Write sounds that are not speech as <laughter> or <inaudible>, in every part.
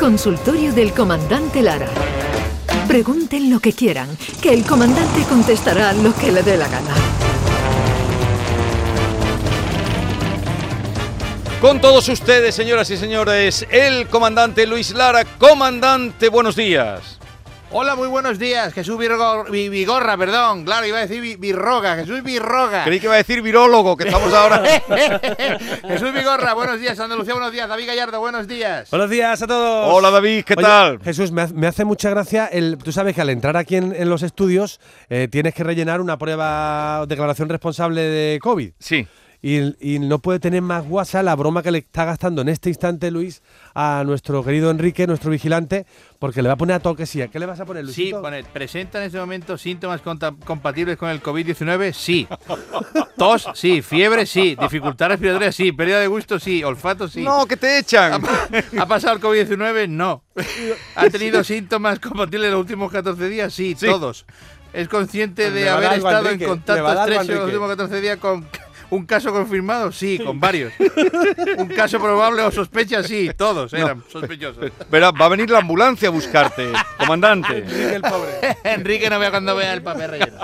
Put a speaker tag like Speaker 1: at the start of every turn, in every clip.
Speaker 1: Consultorio del Comandante Lara. Pregunten lo que quieran, que el comandante contestará lo que le dé la gana.
Speaker 2: Con todos ustedes, señoras y señores, el comandante Luis Lara. Comandante, buenos días.
Speaker 3: Hola, muy buenos días. Jesús Virgo- Vigorra, perdón. Claro, iba a decir Vi- Virroga. Jesús Virroga.
Speaker 2: Creí que iba a decir virólogo, que estamos ahora. <laughs>
Speaker 3: Jesús Vigorra, buenos días. Andalucía, buenos días. David Gallardo, buenos días.
Speaker 4: Buenos días a todos.
Speaker 2: Hola David, ¿qué
Speaker 4: Oye,
Speaker 2: tal?
Speaker 4: Jesús, me, me hace mucha gracia. El, tú sabes que al entrar aquí en, en los estudios eh, tienes que rellenar una prueba, declaración responsable de COVID.
Speaker 2: Sí.
Speaker 4: Y, y no puede tener más guasa la broma que le está gastando en este instante Luis a nuestro querido Enrique, nuestro vigilante, porque le va a poner a toquesía. ¿Qué le vas a poner, Luis?
Speaker 3: Sí, pone, ¿presenta en este momento síntomas compatibles con el COVID-19? Sí. Tos, sí. Fiebre, sí. Dificultad respiratoria, sí. Pérdida de gusto, sí. Olfato, sí.
Speaker 2: No, que te echan.
Speaker 3: ¿Ha pasado el COVID-19? No. ¿Ha tenido síntomas compatibles en los últimos 14 días? Sí,
Speaker 2: Sí.
Speaker 3: todos. ¿Es consciente de haber estado
Speaker 4: Enrique,
Speaker 3: en contacto estrecho en los últimos 14 días con un caso confirmado? Sí, con varios. un caso probable o sospecha? Sí, todos eran sospechosos.
Speaker 2: Verá, va a venir la ambulancia a buscarte, comandante.
Speaker 4: Enrique, el pobre.
Speaker 3: Enrique no vea cuando vea el papel relleno.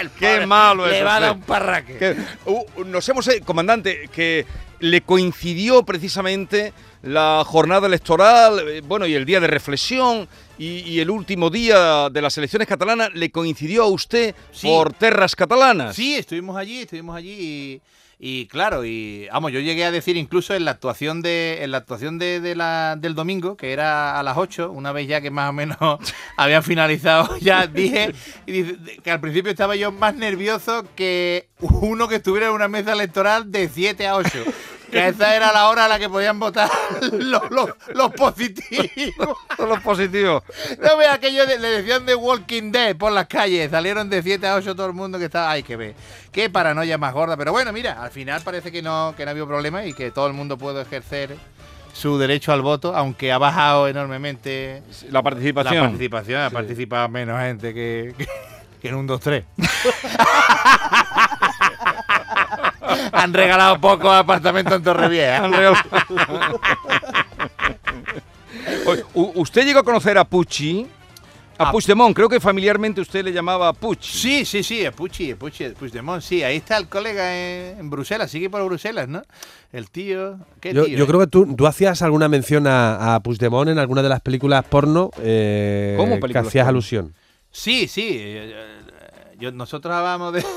Speaker 3: El
Speaker 2: Qué malo
Speaker 3: Le va a dar un parraque.
Speaker 2: Que, uh, nos hemos, eh, comandante, que le coincidió precisamente la jornada electoral, eh, bueno, y el día de reflexión y, y el último día de las elecciones catalanas, le coincidió a usted
Speaker 3: Sí.
Speaker 2: por terras catalanas.
Speaker 3: Sí, estuvimos allí, estuvimos allí y, y claro, y vamos, yo llegué a decir incluso en la actuación de en la actuación de, del domingo, que era a las 8, una vez ya que más o menos <laughs> habían finalizado, <laughs> ya dije que al principio estaba yo más nervioso que uno que estuviera en una mesa electoral de 7 a 8. Que esa era la hora a la que podían votar <laughs> los, los, los positivos. <laughs>
Speaker 2: Los positivos.
Speaker 3: No ve aquello, de- le decían de Walking Dead por las calles, salieron de 7 a 8 todo el mundo que estaba, hay que ver, qué paranoia más gorda, pero bueno, mira, al final parece que no, que no ha habido problema y que todo el mundo puede ejercer su derecho al voto, aunque ha bajado enormemente
Speaker 2: La
Speaker 3: la
Speaker 2: participación.
Speaker 3: participación, ha participado menos gente que, que, que en un 2-3. <laughs> Han regalado pocos apartamentos en Torrevieja.
Speaker 2: Han regalado- Oye, u- ¿Usted llegó a conocer a Pucci? A
Speaker 3: A-
Speaker 2: Puigdemont, creo que familiarmente usted le llamaba Puch.
Speaker 3: Sí, sí, sí, es Pucci, Pucci, Puigdemont, sí, ahí está el colega en, en Bruselas, sigue por Bruselas, ¿no? El tío, ¿qué
Speaker 4: Yo,
Speaker 3: tío?
Speaker 4: yo
Speaker 3: eh?
Speaker 4: creo que tú, tú hacías alguna mención a, a Puigdemont en alguna de las películas porno eh,
Speaker 2: ¿Cómo
Speaker 4: que
Speaker 2: películas
Speaker 4: hacías
Speaker 2: porno?
Speaker 4: alusión.
Speaker 3: Sí, sí, eh, eh, yo- nosotros hablábamos de... <laughs>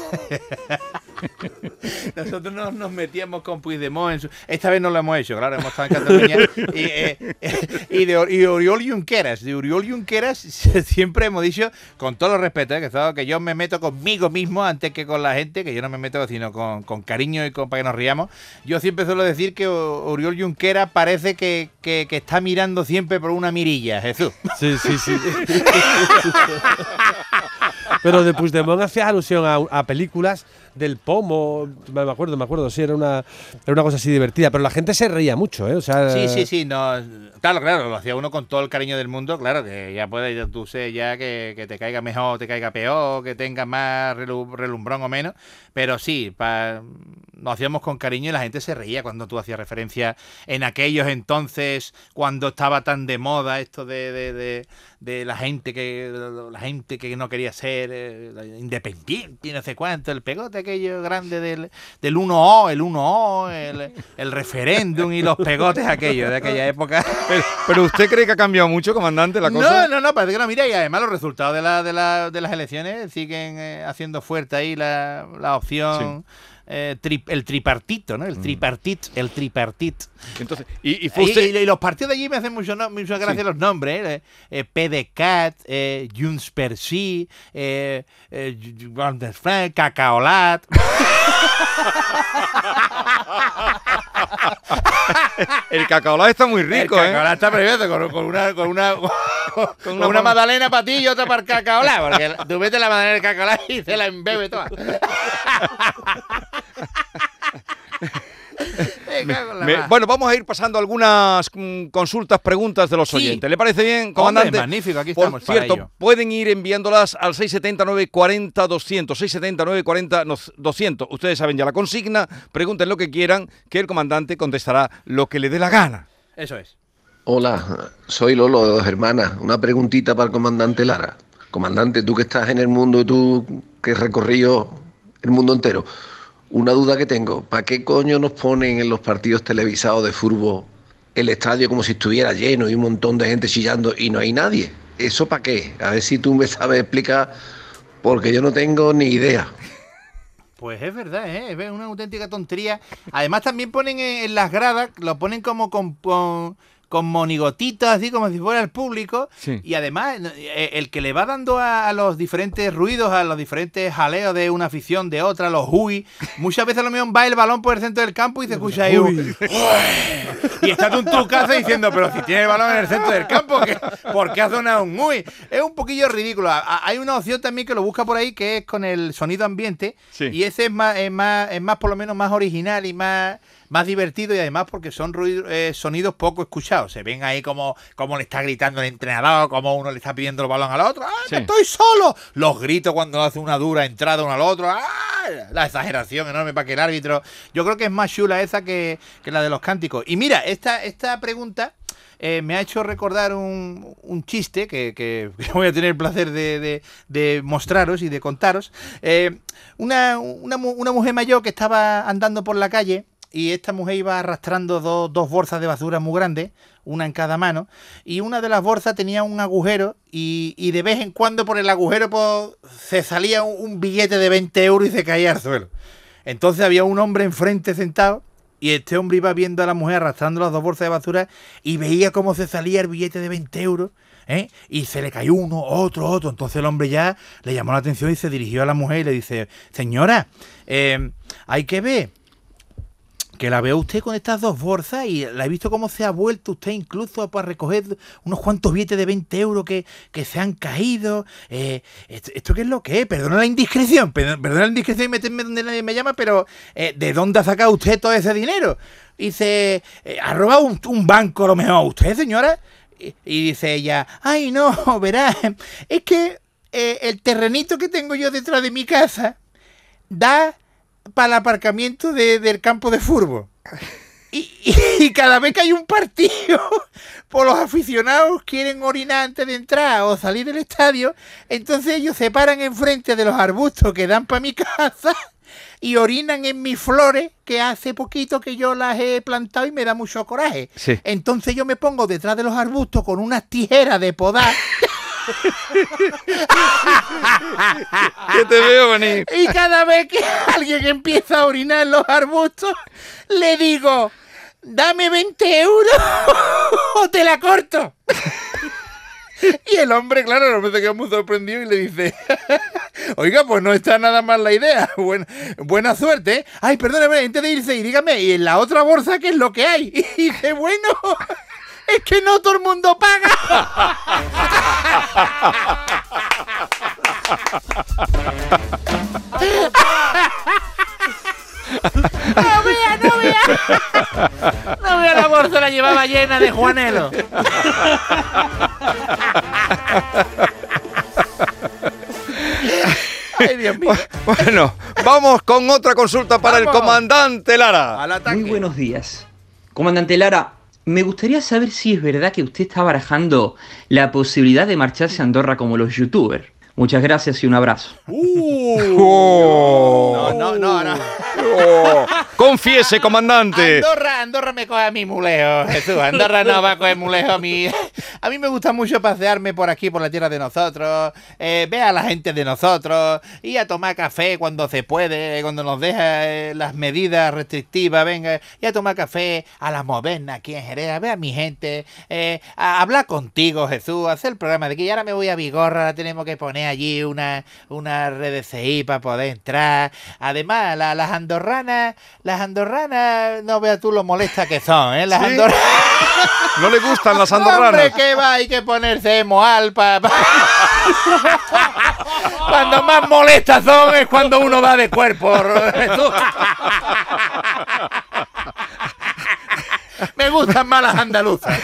Speaker 3: nosotros nos, nos metíamos con Puigdemont, en su- esta vez no lo hemos hecho, claro, hemos estado en Cataluña, y, eh, <laughs> y de y Oriol Junqueras, de Oriol Junqueras <laughs> siempre hemos dicho, con todo el respeto, eh, que, que yo me meto conmigo mismo antes que con la gente, que yo no me meto sino con, con cariño y con, para que nos riamos, yo siempre suelo decir que Oriol Junqueras parece que, que- que está mirando siempre por una mirilla, Jesús.
Speaker 4: Sí, sí, sí. Pero de Puigdemont hace alusión a, a películas del pomo, me acuerdo, me acuerdo, sí, era una, era una cosa así divertida, pero la gente se reía mucho, ¿eh? O sea,
Speaker 3: Sí, sí, sí, no, claro, claro, lo hacía uno con todo el cariño del mundo, claro, que ya puede, ya tú sé ya que, te caiga mejor te caiga peor, que tengas más relu- relumbrón o menos, pero sí, pa- lo hacíamos con cariño y la gente se reía cuando tú hacías referencia en aquellos entonces, cuando estaba tan de moda esto de, de, de- de la gente que la gente que no quería ser eh, independiente no sé cuánto, el pegote aquello grande del, del 1O, el 1O, el, el referéndum y los pegotes aquellos de aquella época.
Speaker 2: Pero, pero usted cree que ha cambiado mucho, comandante, la cosa.
Speaker 3: No, no, no, parece que no. Mira, y además los resultados de, la, de, la- de las elecciones siguen eh, haciendo fuerte ahí la, la opción, eh, tri- el tripartito, ¿no? El tripartit, el tripartit.
Speaker 2: Entonces, y, y fue
Speaker 3: Y,
Speaker 2: usted.
Speaker 3: y- y los partidos de allí me hacen mucho, no, mucha gracia los nombres, ¿eh? Eh, PDCAT, eh, Junts per sí, eh, eh, Cacaolat. <laughs>
Speaker 2: El cacaolá está muy rico,
Speaker 3: el
Speaker 2: ¿eh?
Speaker 3: cacaolat está previsto con, con una, con una, <laughs> con una, magdalena para ti y otra para el cacaolat, porque tú metes la magdalena del cacaolat y se la embebe toda. <laughs> Me
Speaker 2: Me- bueno, vamos a ir pasando algunas mm, consultas, preguntas de los
Speaker 3: Sí.
Speaker 2: oyentes. ¿Le parece bien, comandante?
Speaker 3: Hombre, magnífico, aquí
Speaker 2: Por
Speaker 3: estamos para
Speaker 2: cierto,
Speaker 3: ello.
Speaker 2: pueden ir enviándolas al 679 40 200, 679 40 200. Ustedes saben ya la consigna, pregunten lo que quieran, que el comandante contestará lo que le dé la gana.
Speaker 3: Eso es.
Speaker 5: Hola, soy Lolo de Dos Hermanas. Una preguntita para el comandante Lara. Comandante, tú que estás en el mundo, tú que has recorrido el mundo entero. Una duda que tengo, ¿para qué coño nos ponen en los partidos televisados de fútbol el estadio como si estuviera lleno y un montón de gente chillando y no hay nadie? ¿Eso para qué? A ver si tú me sabes explicar, porque yo no tengo ni idea.
Speaker 3: Pues es verdad, ¿eh? es una auténtica tontería. Además también ponen en, las gradas, lo ponen como con, con, con monigotitos, así como si fuera el público.
Speaker 2: Sí.
Speaker 3: Y además, eh, el que le va dando a, los diferentes ruidos, a los diferentes jaleos de una afición, de otra, los hui, muchas veces lo mismo va el balón por el centro del campo y se escucha ahí un... Y está tú en tu casa diciendo, pero si tiene el balón en el centro del campo, ¿qué? ¿por qué ha sonado un hui? Es un poquillo ridículo. Hay una opción también que lo busca por ahí, que es con el sonido ambiente.
Speaker 2: Sí.
Speaker 3: Y ese es más, es más, es más por lo menos más original y más, más divertido y además porque son ruido- eh, sonidos poco escuchados. Se ven ahí como, como le está gritando el entrenador, como uno le está pidiendo el balón al otro. ¡Ah, que estoy solo! Los gritos cuando hace una dura entrada uno al otro. ¡Ah! La exageración enorme para que el árbitro. Yo creo que es más chula esa que, que la de los cánticos. Y mira, esta, esta pregunta. eh, me ha hecho recordar un, un chiste que, que- voy a tener el placer de, de- de mostraros y de contaros. Eh, una, una mujer mayor que estaba andando por la calle y esta mujer iba arrastrando dos, dos bolsas de basura muy grandes, una en cada mano, y una de las bolsas tenía un agujero y, y de vez en cuando por el agujero pues, se salía un, billete de 20 euros y se caía al suelo. Entonces había un hombre enfrente sentado y este hombre iba viendo a la mujer arrastrando las dos bolsas de basura y veía cómo se salía el billete de 20 euros. ¿eh? Y se le cayó uno, otro, otro. Entonces el hombre ya le llamó la atención y se dirigió a la mujer y le dice, señora, eh, hay que ver que la veo usted con estas dos bolsas y la he visto cómo se ha vuelto usted incluso para recoger unos cuantos billetes de 20 euros que, que se han caído. Eh, ¿esto, qué es lo que es? Perdona la indiscreción, perdona, la indiscreción y meterme donde nadie me llama, pero eh, ¿de dónde ha sacado usted todo ese dinero? Dice, eh, ¿ha robado un, banco a lo mejor usted, señora? Y, y dice ella, ay no, <laughs> verá, es que eh, el terrenito que tengo yo detrás de mi casa da para el aparcamiento de- del campo de fútbol. Y, y- y cada vez que hay un partido, <laughs> por los aficionados quieren orinar antes de entrar o salir del estadio, entonces ellos se paran enfrente de los arbustos que dan para mi <laughs> casa y orinan en mis flores que hace poquito que yo las he plantado y me da mucho coraje.
Speaker 2: Sí.
Speaker 3: Entonces yo me pongo detrás de los arbustos con unas tijeras de podar <laughs>
Speaker 2: Que te veo venir.
Speaker 3: Y cada vez que alguien empieza a orinar en los arbustos, le digo, dame 20 euros o te la corto. Y el hombre, claro, el hombre se queda muy sorprendido y le dice, oiga, pues no está nada mal la idea. Buena, buena suerte. ¿eh? Ay, perdóname, antes de irse, y dígame, ¿y en la otra bolsa qué es lo que hay? Y dice, bueno, es que no todo el mundo paga. No vea, no vea. No vea la bolsa, la llevaba llena de Juanelo. Ay, Dios mío.
Speaker 2: Bueno, vamos con otra consulta para el comandante Lara.
Speaker 3: Al ataque.
Speaker 6: Muy buenos días. Comandante Lara, me gustaría saber si es verdad que usted está barajando la posibilidad de marcharse a Andorra como los youtubers. Muchas gracias y un abrazo. <laughs>
Speaker 2: Oh.
Speaker 3: No, no, no, no.
Speaker 2: Oh. Confiese, comandante.
Speaker 3: Andorra, Andorra me coge a mi muleo, Jesús. Andorra no va a coger muleo a mí. A mí me gusta mucho pasearme por aquí, por la tierra de nosotros, eh, ver a la gente de nosotros, y a tomar café cuando se puede, cuando nos deja eh, las medidas restrictivas, venga, y a tomar café a la moderna aquí en Jerez, a ver a mi gente, eh, a hablar contigo, Jesús, a hacer el programa de que y ahora me voy a Vigorra, tenemos que poner allí una, una RDCI para poder entrar. Además, la- las andorranas, las andorranas, no veas tú lo molestas que son, ¿eh? Las
Speaker 2: ¿Sí?
Speaker 3: andorranas.
Speaker 2: ¿No le gustan las <laughs>
Speaker 3: Hombre,
Speaker 2: andorranas?
Speaker 3: que va, hay que ponerse moal pa- <laughs> Cuando más molestas son es cuando uno va de cuerpo. <laughs> Me gustan más las andaluzas.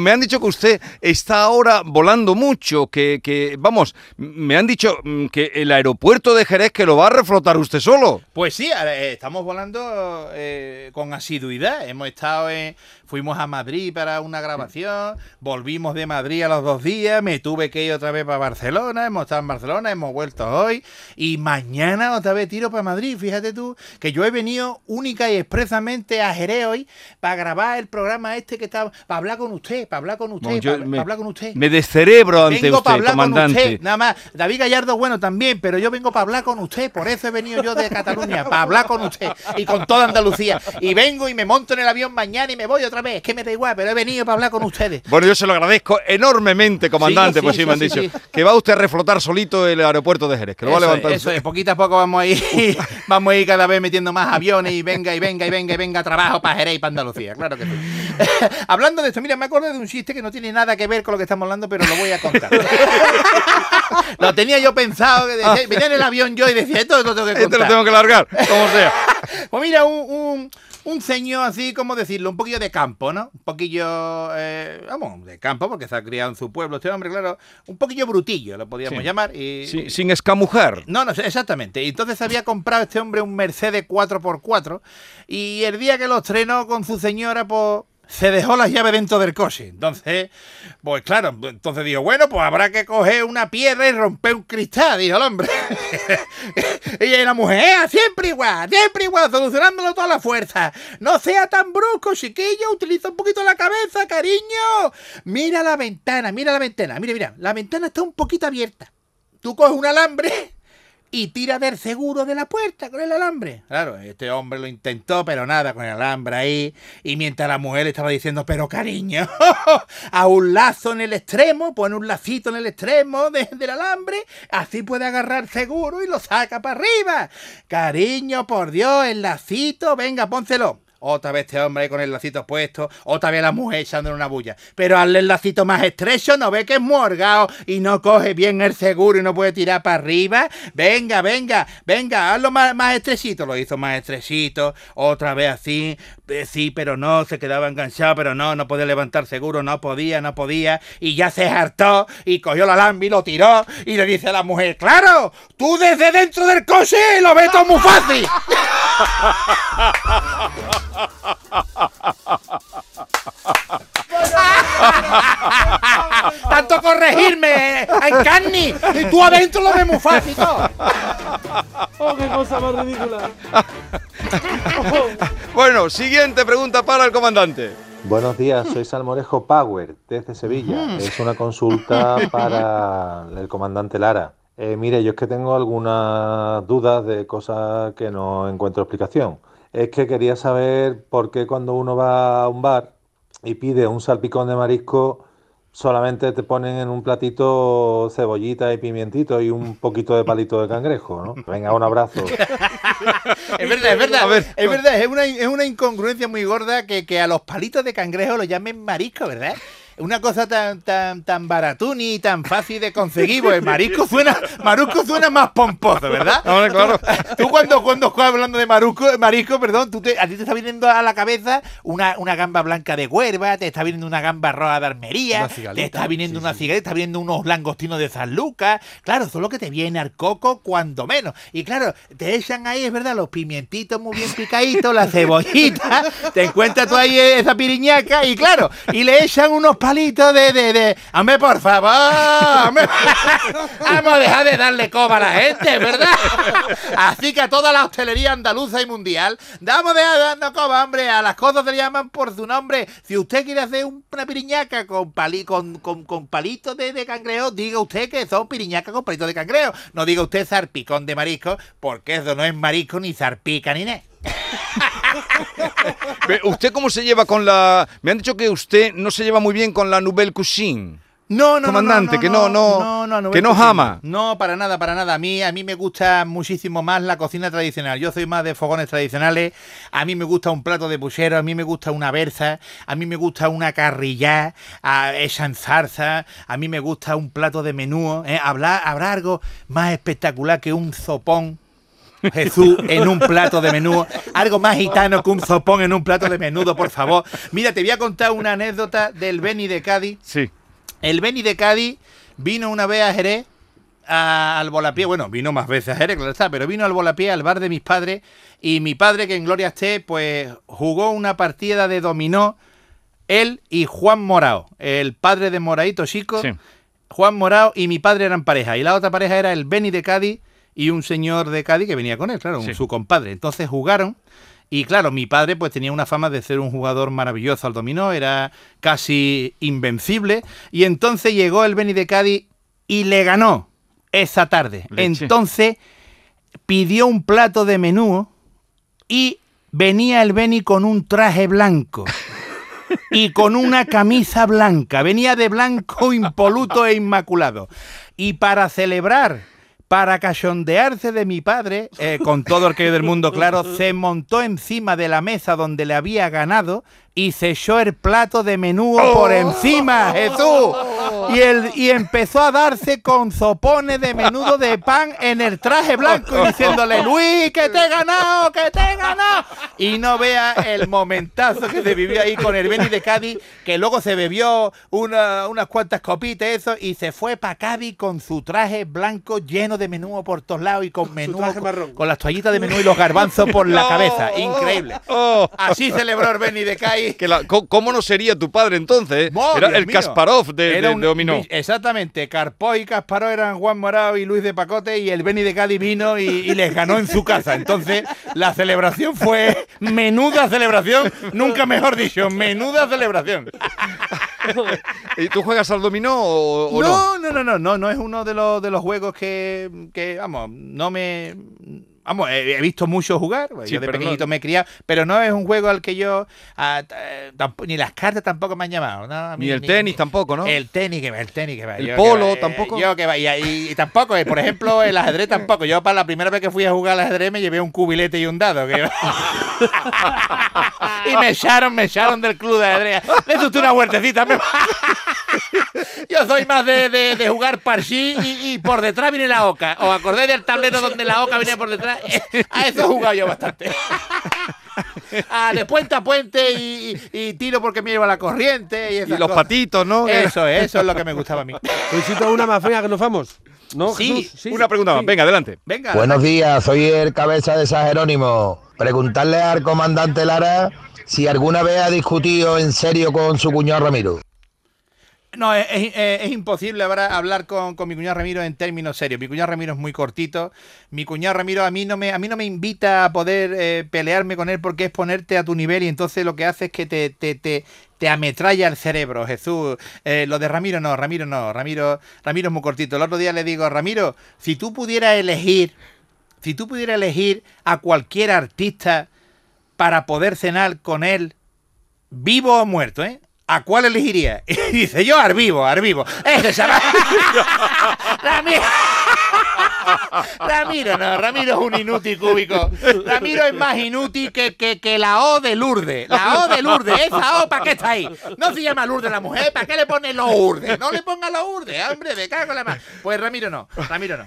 Speaker 2: Me han dicho que usted está ahora volando mucho, que, que, vamos, me han dicho mm, que el aeropuerto de Jerez que lo va a reflotar usted solo.
Speaker 3: Pues sí, eh, estamos volando eh, con asiduidad. Hemos estado en, fuimos a Madrid para una grabación, volvimos de Madrid a los dos días, me tuve que ir otra vez para Barcelona, hemos estado en Barcelona, hemos vuelto hoy y mañana otra vez tiro para Madrid. Fíjate tú que yo he venido única y expresamente a Jerez hoy para grabar el programa este que está, para hablar con usted, para hablar con usted, para,
Speaker 2: me-
Speaker 3: para hablar con usted.
Speaker 2: Me descerebro ante
Speaker 3: Vengo para
Speaker 2: usted,
Speaker 3: hablar con
Speaker 2: comandante.
Speaker 3: usted, nada más. David Gallardo, bueno, también, pero yo vengo para hablar con usted, por eso he venido yo de Cataluña, para hablar con usted y con toda Andalucía. Y vengo y me monto en el avión mañana y me voy otra vez, es que me da igual, pero he venido para hablar con ustedes.
Speaker 2: Bueno, yo se lo agradezco enormemente, comandante,
Speaker 3: Sí,
Speaker 2: pues
Speaker 3: sí,
Speaker 2: sí, me han dicho
Speaker 3: sí.
Speaker 2: que va usted a reflotar solito el aeropuerto de Jerez, que lo va a
Speaker 3: Eso es,
Speaker 2: levantar.
Speaker 3: eso es, poquito a poco vamos a ir, <laughs> vamos a ir cada vez metiendo más aviones y venga y venga y venga y venga trabajo para Jerez y para Andalucía, claro que sí. <laughs> Hablando de esto, mira, me acuerdo de un chiste que no tiene nada que ver con lo que estamos hablando, pero lo voy a contar. <laughs> lo tenía yo pensado, que decía- venía en el avión yo y decía, esto lo tengo que contar.
Speaker 2: lo tengo que largar, como sea. <laughs>
Speaker 3: Pues mira, un, un, un señor así, ¿cómo decirlo? Un poquillo de campo, ¿no? Un poquillo, eh, vamos, de campo, porque se ha criado en su pueblo este hombre, claro. Un poquillo brutillo, lo podríamos
Speaker 2: Sí.
Speaker 3: llamar. Y,
Speaker 2: Sí, sin escamujar.
Speaker 3: no, no, exactamente. Entonces había comprado este hombre un Mercedes 4x4 y el día que lo estrenó con su señora, pues se dejó las llaves dentro del coche. Entonces, pues claro, entonces dijo, bueno, pues habrá que coger una piedra y romper un cristal, dijo el hombre. <laughs> y la mujer, "Eh, siempre igual, siempre igual, solucionándolo toda la fuerza. No sea tan brusco, chiquillo, utiliza un poquito la cabeza, cariño. Mira la ventana, mira la ventana, mira, mira, la ventana está un poquito abierta. Tú coges un alambre y tira del seguro de la puerta con el alambre. Claro, este hombre lo intentó, pero nada, con el alambre ahí. Y mientras la mujer estaba diciendo, pero cariño, <laughs> a un lazo en el extremo, pone un lacito en el extremo de- del alambre, así puede agarrar seguro y lo saca para arriba. Cariño, por Dios, el lacito, venga, pónselo. Otra vez este hombre con el lacito puesto, otra vez la mujer echándole una bulla. Pero hazle el lacito más estrecho, no ve que es morgado y no coge bien el seguro y no puede tirar para arriba. Venga, venga, venga, hazlo más, estrechito. Lo hizo más estrechito, otra vez así, eh, sí, pero no, se quedaba enganchado, pero no, no podía levantar seguro, no podía, no podía. Y ya se hartó y cogió la alambre y lo tiró y le dice a la mujer, claro, tú desde dentro del coche lo ves todo muy fácil. <laughs> Tanto corregirme, Encarni. Y tú adentro lo ves muy fácil. todo.
Speaker 4: ¡Oh, qué cosa más ridícula! <laughs>
Speaker 2: Bueno, siguiente pregunta para el comandante.
Speaker 7: Buenos días, soy Salmorejo Power desde Sevilla. Es una consulta para el comandante Lara. Eh, mire, yo es que tengo algunas dudas de cosas que no encuentro explicación. Es que quería saber por qué cuando uno va a un bar y pide un salpicón de marisco, solamente te ponen en un platito cebollita y pimientito y un poquito de palito de cangrejo, ¿no? Venga, un abrazo.
Speaker 3: Es verdad, es verdad.
Speaker 2: A ver.
Speaker 3: es verdad, es una, es una incongruencia muy gorda que, que a los palitos de cangrejo lo llamen marisco, ¿verdad? Una cosa tan, tan, tan baratuni y tan fácil de conseguir, pues marisco suena, marisco suena más pomposo, ¿verdad? <laughs>
Speaker 2: Hombre, claro.
Speaker 3: Tú cuando, cuando estás hablando de marisco, marisco, perdón, tú te- a ti te está viniendo a la cabeza una, una gamba blanca de Huerva, te está viniendo una gamba roja de Almería,
Speaker 4: Una
Speaker 3: te está viniendo
Speaker 4: sí,
Speaker 3: una
Speaker 4: sí.
Speaker 3: cigareta, está viniendo unos langostinos de San Lucas. Claro, eso es lo que te viene al coco cuando menos. Y claro, te echan ahí, es verdad, los pimientitos muy bien picaditos, la cebollita, te encuentras tú ahí esa piriñaca y claro, y le echan unos palitos de, de, de, hombre, por favor, hombre. <laughs> vamos a dejar de darle coba a la gente, ¿verdad? Así que a toda la hostelería andaluza y mundial, damos de dando coba, hombre, a las cosas se le llaman por su nombre. Si usted quiere hacer un- una piriñaca con, pali, con, con, con palitos de, de cangrejo, diga usted que son piriñacas con palitos de cangrejo. No diga usted zarpicón de marisco, porque eso no es marisco ni zarpica ni nada. <laughs> <laughs>
Speaker 2: ¿Usted cómo se lleva con la...? Me han dicho que usted no se lleva muy bien con la Nouvelle Cuisine.
Speaker 3: No, no,
Speaker 2: Comandante, que no- no- que no jama.
Speaker 3: No, para nada, para nada. A mí, a mí me gusta muchísimo más la cocina tradicional. Yo soy más de fogones tradicionales. A mí me gusta un plato de puchero, a mí me gusta una berza, a mí me gusta una carrillá a- hecha en zarza, a mí me gusta un plato de menú. ¿eh? Habrá, habrá algo más espectacular que un sopón Jesús en un plato de menudo. Algo más gitano que un zopón en un plato de menudo, por favor. Mira, te voy a contar una anécdota del Beni de Cádiz.
Speaker 2: Sí.
Speaker 3: El Beni de Cádiz vino una vez a Jerez a- al Volapié, bueno, vino más veces a Jerez, claro está, pero vino al Volapié, al bar de mis padres, y mi padre, que en gloria esté, pues jugó una partida de dominó, él y Juan Morao, el padre de Moraito Chico,
Speaker 2: Sí.
Speaker 3: Juan Morao y mi padre eran pareja, y la otra pareja era el Beni de Cádiz y un señor de Cádiz que venía con él, claro,
Speaker 2: Sí.
Speaker 3: su compadre. Entonces jugaron y claro, mi padre pues tenía una fama de ser un jugador maravilloso al dominó, era casi invencible y entonces llegó el Beni de Cádiz y le ganó esa tarde.
Speaker 2: Leche.
Speaker 3: Entonces pidió un plato de menú y venía el Beni con un traje blanco <laughs> y con una camisa blanca. Venía de blanco impoluto e inmaculado. Y para celebrar, para cachondearse de mi padre, eh, con todo el que del mundo claro, se montó encima de la mesa donde le había ganado y se echó el plato de menú por encima, Jesús. Y, el, y empezó a darse con sopones de menudo de pan en el traje blanco y diciéndole, Luis, que te he ganado, que te he ganado. Y no vea el momentazo que se vivió ahí con el Beni de Cádiz, que luego se bebió una- unas cuantas copitas eso y se fue para Cádiz con su traje blanco lleno de menú por todos lados y con menú,
Speaker 4: traje
Speaker 3: con,
Speaker 4: marrón.
Speaker 3: con las toallitas de menú y los garbanzos por la <laughs> cabeza. Increíble. <laughs>
Speaker 2: Oh.
Speaker 3: Así celebró el Beni de Cádiz.
Speaker 2: Que la- ¿Cómo no sería tu padre entonces?
Speaker 3: Oh,
Speaker 2: Era el
Speaker 3: mío.
Speaker 2: Kasparov de,
Speaker 3: Era
Speaker 2: de-
Speaker 3: un-
Speaker 2: de dominó.
Speaker 3: Exactamente, Carpó y Kasparov eran Juan Morao y Luis de Pacote y el Beni de Cádiz vino y, y les ganó en su casa. Entonces, la celebración fue menuda celebración, nunca mejor dicho, menuda celebración.
Speaker 2: ¿Y tú juegas al dominó o, o no?
Speaker 3: No, no, no, no, no, no es uno de los, de los juegos que, que, vamos, no me... Vamos, he, visto mucho jugar, pues,
Speaker 2: Sí,
Speaker 3: yo de
Speaker 2: no-
Speaker 3: pequeñito me he criado, pero no es un juego al que yo... t- eh, ni las cartas tampoco me han llamado. ¿no? A
Speaker 2: Ni el tenis tampoco, ¿no?
Speaker 3: El tenis que va, el tenis que va.
Speaker 2: El
Speaker 3: yo
Speaker 2: polo
Speaker 3: que
Speaker 2: tampoco.
Speaker 3: Yo que va, y, y- y tampoco, eh, por ejemplo, el ajedrez tampoco. Yo para la primera vez que fui a jugar al ajedrez me llevé un cubilete y un dado. que- <laughs> y me echaron, me echaron del club de ajedrez. Le diste una huertecita. me- <laughs> Yo soy más de, de- de jugar parchí y, y por detrás viene la oca. ¿Os acordáis del tablero donde la oca venía por detrás? <laughs> A eso he jugado yo bastante. <laughs> Ah, de puente a puente y, y- y tiro porque me lleva la corriente y,
Speaker 2: los
Speaker 3: cosas.
Speaker 2: patitos, ¿no?
Speaker 3: Eso es, eso es lo que me gustaba a mí. <laughs>
Speaker 4: Luisito, una más fea que nos vamos. ¿No,
Speaker 3: Sí,
Speaker 4: Jesús?
Speaker 2: Una pregunta más. Venga, adelante.
Speaker 3: Venga.
Speaker 8: Buenos días, soy el cabeza de San Jerónimo. Preguntarle al comandante Lara si alguna vez ha discutido en serio con su cuñado Ramiro.
Speaker 3: No, es, es imposible hablar con, mi cuñado Ramiro en términos serios. Mi cuñado Ramiro es muy cortito. Mi cuñado Ramiro a mí no me, invita a poder eh, pelearme con él porque es ponerte a tu nivel y entonces lo que hace es que te, te, te, te ametralla el cerebro, Jesús. Eh, lo de Ramiro no, Ramiro no, Ramiro, Ramiro es muy cortito. El otro día le digo, Ramiro, si tú pudieras elegir, si tú pudieras elegir a cualquier artista para poder cenar con él, vivo o muerto, ¿eh? ¿A cuál elegiría? <laughs> Y dice yo, al vivo, al vivo. Ese se llama- Ramiro. Ramiro no, Ramiro es un inútil cúbico. Ramiro es más inútil que, que, que la O de Lourdes. La O de Lourdes, esa O, ¿para qué está ahí? No se llama Lourdes la mujer, ¿para qué le pone los Urdes? No le ponga los Urdes, hombre, me cago en la más. Pues Ramiro no, Ramiro no.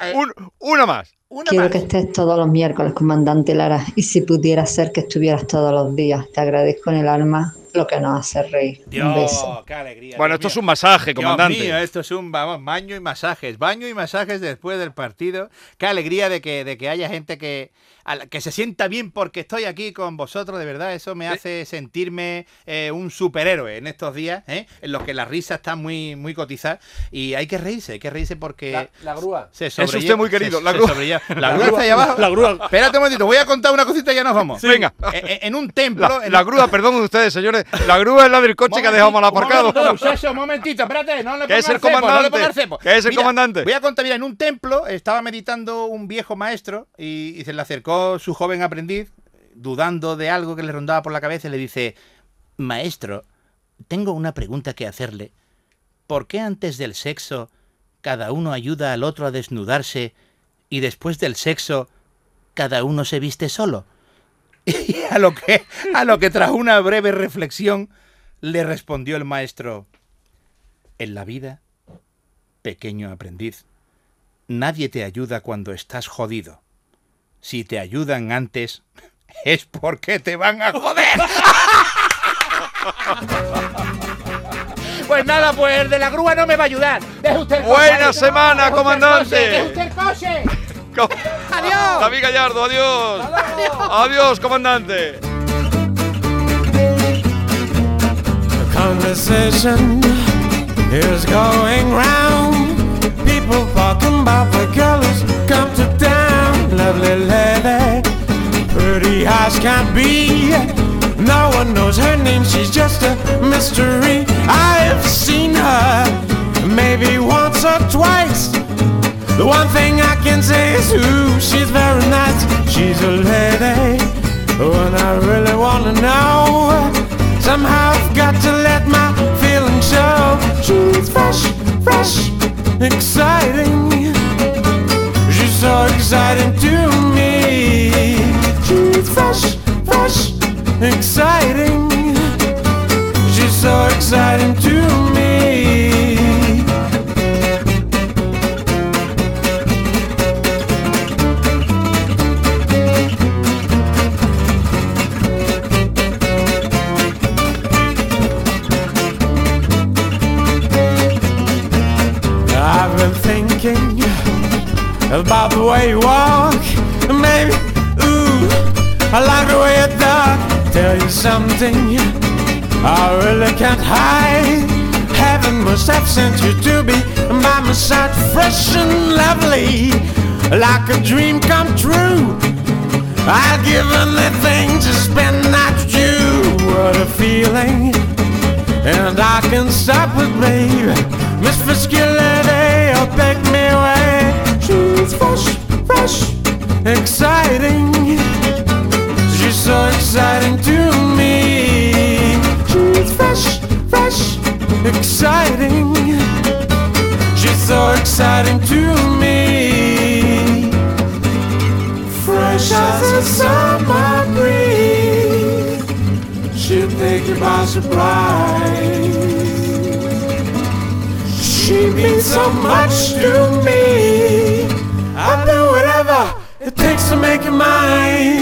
Speaker 3: Eh,
Speaker 2: Un- una más.
Speaker 3: una
Speaker 9: Quiero
Speaker 3: más.
Speaker 9: que estés todos los miércoles, comandante Lara, y si pudiera ser que estuvieras todos los días, te agradezco en el alma lo que nos hace reír. Un beso.
Speaker 3: Dios, qué alegría.
Speaker 2: Bueno,
Speaker 3: Dios
Speaker 2: esto es un masaje,
Speaker 3: Dios
Speaker 2: comandante.
Speaker 3: mío, esto es un vamos, baño y masajes, baño y masajes después del partido. Qué alegría de que, de que haya gente que, la- que se sienta bien porque estoy aquí con vosotros, de verdad, eso me hace sentirme eh, un superhéroe en estos días, ¿eh? en los que la risa está muy, muy cotizada y hay que reírse, hay que reírse porque
Speaker 4: La, la grúa.
Speaker 3: se
Speaker 2: usted
Speaker 3: sobrelleva-
Speaker 2: muy querido,
Speaker 3: se-
Speaker 2: la grúa.
Speaker 3: sobrelleva. <laughs> La grúa está ahí abajo.
Speaker 4: La grúa.
Speaker 3: Espérate un momentito, voy a contar una cosita y ya nos vamos.
Speaker 2: Venga.
Speaker 3: En, en- en un templo.
Speaker 2: La,
Speaker 3: en
Speaker 2: la grúa, perdón ustedes, señores. La grúa es la del coche que ha dejado mal aparcado.
Speaker 3: Un momentito, muchacho, un momentito, espérate, no le
Speaker 2: Que es el
Speaker 3: cepo, no le
Speaker 2: comandante, que es el
Speaker 3: Mira,
Speaker 2: comandante.
Speaker 3: Voy a contar, mira, en un templo estaba meditando un viejo maestro y, y se le acercó su joven aprendiz, dudando de algo que le rondaba por la cabeza, y le dice, maestro, tengo una pregunta que hacerle. ¿Por qué antes del sexo cada uno ayuda al otro a desnudarse y después del sexo cada uno se viste solo? <laughs> Y a lo que, a lo que tras una breve reflexión le respondió el maestro, en la vida, pequeño aprendiz, nadie te ayuda cuando estás jodido. si te ayudan antes, <laughs> es porque te van a joder. <laughs> Pues nada, pues el de la grúa no me va a ayudar. Deje usted el coche
Speaker 2: Buena semana, comandante.
Speaker 3: deje usted el coche.
Speaker 2: Co-
Speaker 3: Adiós.
Speaker 2: David Gallardo, adiós. Adiós, comandante.
Speaker 10: conversation is going round. People talking about the girl who's come to town. Lovely lady, pretty as can't be. No one knows her name, she's just a mystery. I've seen her maybe once or twice. The one thing I can say is who she's very nice. She's a lady when I really wanna know. Somehow I've got to let my feelings show. She's fresh, fresh, exciting. She's so exciting to really. Heaven must have sent you to be by my side, fresh and lovely, like a dream come true. I'd give anything to spend night with you. What a feeling and I can stop it, babe. Miss Lady, you'll oh, take me away. She's fresh, fresh, exciting. Exciting. She's so exciting to me. Fresh as a summer breeze. She'll take you by surprise. She means so much to me. I'll do whatever it takes to make you mine.